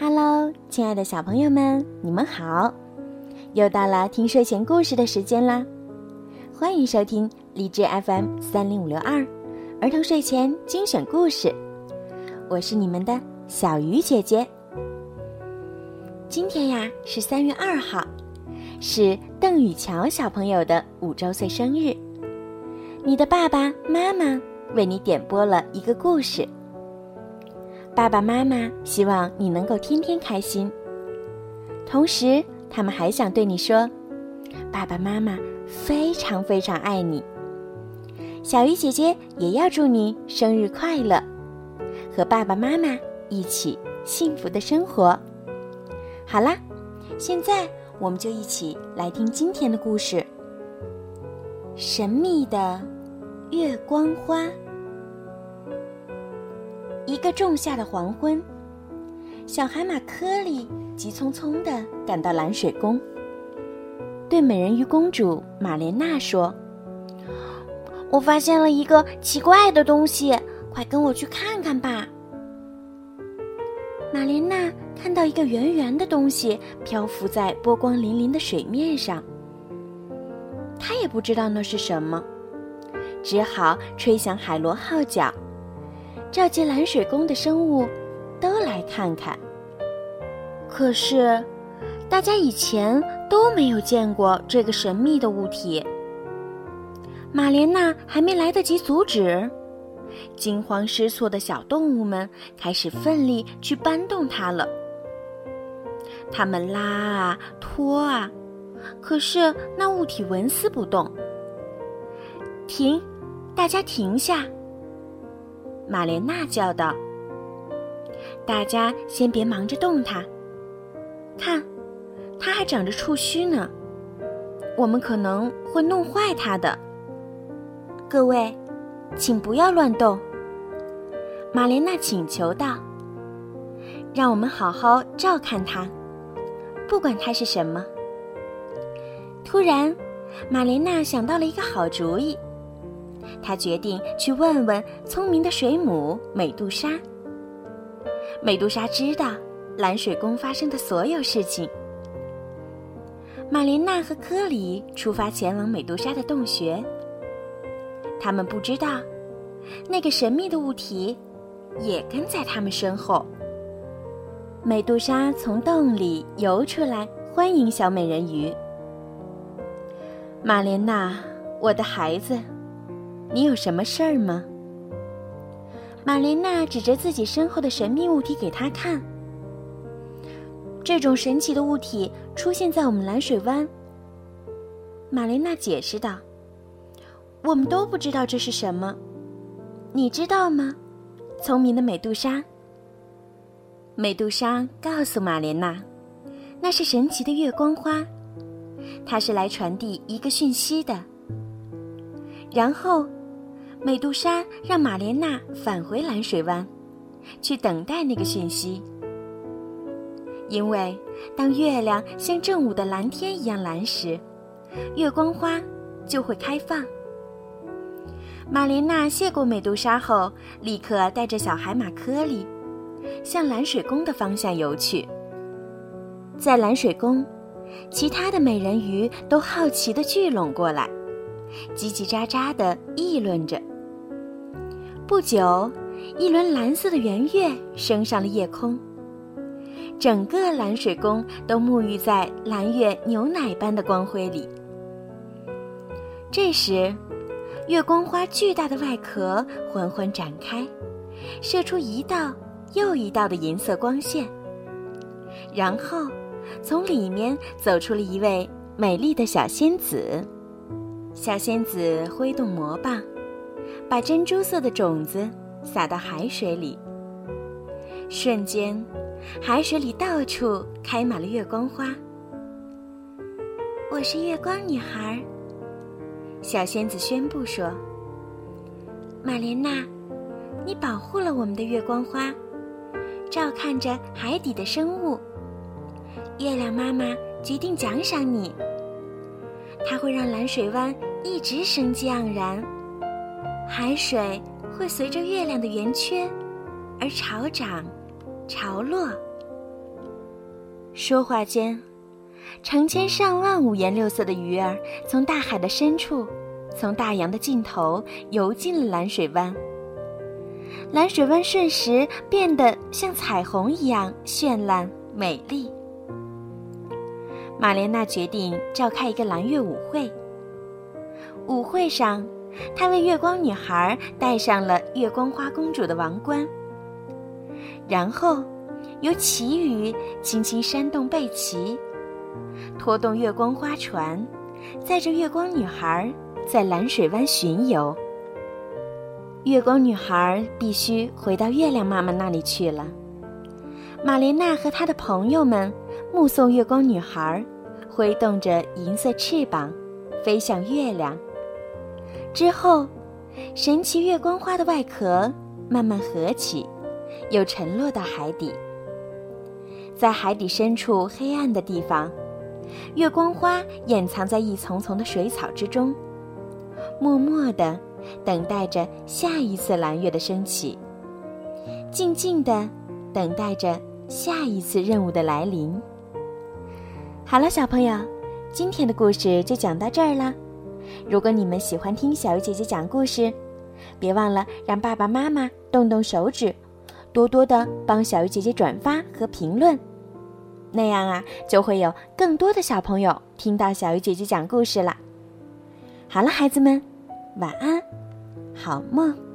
Hello，亲爱的小朋友们，你们好！又到了听睡前故事的时间啦，欢迎收听荔枝 FM 三零五六二儿童睡前精选故事，我是你们的小鱼姐姐。今天呀是三月二号，是邓宇乔小朋友的五周岁生日，你的爸爸妈妈为你点播了一个故事。爸爸妈妈希望你能够天天开心，同时他们还想对你说：“爸爸妈妈非常非常爱你。”小鱼姐姐也要祝你生日快乐，和爸爸妈妈一起幸福的生活。好啦，现在我们就一起来听今天的故事：神秘的月光花。一个仲夏的黄昏，小海马科里急匆匆地赶到蓝水宫，对美人鱼公主玛莲娜说：“我发现了一个奇怪的东西，快跟我去看看吧。”玛莲娜看到一个圆圆的东西漂浮在波光粼粼的水面上，她也不知道那是什么，只好吹响海螺号角。召集蓝水宫的生物，都来看看。可是，大家以前都没有见过这个神秘的物体。玛莲娜还没来得及阻止，惊慌失措的小动物们开始奋力去搬动它了。他们拉啊拖啊，可是那物体纹丝不动。停，大家停下！玛莲娜叫道：“大家先别忙着动它，看，它还长着触须呢，我们可能会弄坏它的。各位，请不要乱动。”玛莲娜请求道：“让我们好好照看它，不管它是什么。”突然，玛莲娜想到了一个好主意。他决定去问问聪明的水母美杜莎。美杜莎知道蓝水宫发生的所有事情。玛莲娜和科里出发前往美杜莎的洞穴。他们不知道，那个神秘的物体也跟在他们身后。美杜莎从洞里游出来，欢迎小美人鱼。玛莲娜，我的孩子。你有什么事儿吗？玛莲娜指着自己身后的神秘物体给他看。这种神奇的物体出现在我们蓝水湾。玛莲娜解释道：“我们都不知道这是什么，你知道吗？”聪明的美杜莎。美杜莎告诉玛莲娜：“那是神奇的月光花，它是来传递一个讯息的。”然后。美杜莎让玛莲娜返回蓝水湾，去等待那个讯息。因为当月亮像正午的蓝天一样蓝时，月光花就会开放。玛莲娜谢过美杜莎后，立刻带着小海马科里，向蓝水宫的方向游去。在蓝水宫，其他的美人鱼都好奇地聚拢过来，叽叽喳喳地议论着。不久，一轮蓝色的圆月升上了夜空。整个蓝水宫都沐浴在蓝月牛奶般的光辉里。这时，月光花巨大的外壳缓缓展开，射出一道又一道的银色光线。然后，从里面走出了一位美丽的小仙子。小仙子挥动魔棒。把珍珠色的种子撒到海水里，瞬间，海水里到处开满了月光花。我是月光女孩，小仙子宣布说：“玛莲娜，你保护了我们的月光花，照看着海底的生物。月亮妈妈决定奖赏你，它会让蓝水湾一直生机盎然。”海水会随着月亮的圆缺而潮涨、潮落。说话间，成千上万五颜六色的鱼儿从大海的深处，从大洋的尽头游进了蓝水湾。蓝水湾瞬时变得像彩虹一样绚烂美丽。玛莲娜决定召开一个蓝月舞会。舞会上，她为月光女孩戴上了月光花公主的王冠，然后由旗鱼轻轻扇动背鳍，拖动月光花船，载着月光女孩在蓝水湾巡游。月光女孩必须回到月亮妈妈那里去了。玛莲娜和她的朋友们目送月光女孩挥动着银色翅膀飞向月亮。之后，神奇月光花的外壳慢慢合起，又沉落到海底。在海底深处黑暗的地方，月光花掩藏在一丛丛的水草之中，默默地。等待着下一次蓝月的升起，静静的等待着下一次任务的来临。好了，小朋友，今天的故事就讲到这儿了。如果你们喜欢听小鱼姐姐讲故事，别忘了让爸爸妈妈动动手指，多多的帮小鱼姐姐转发和评论，那样啊，就会有更多的小朋友听到小鱼姐姐讲故事了。好了，孩子们。晚安，好梦。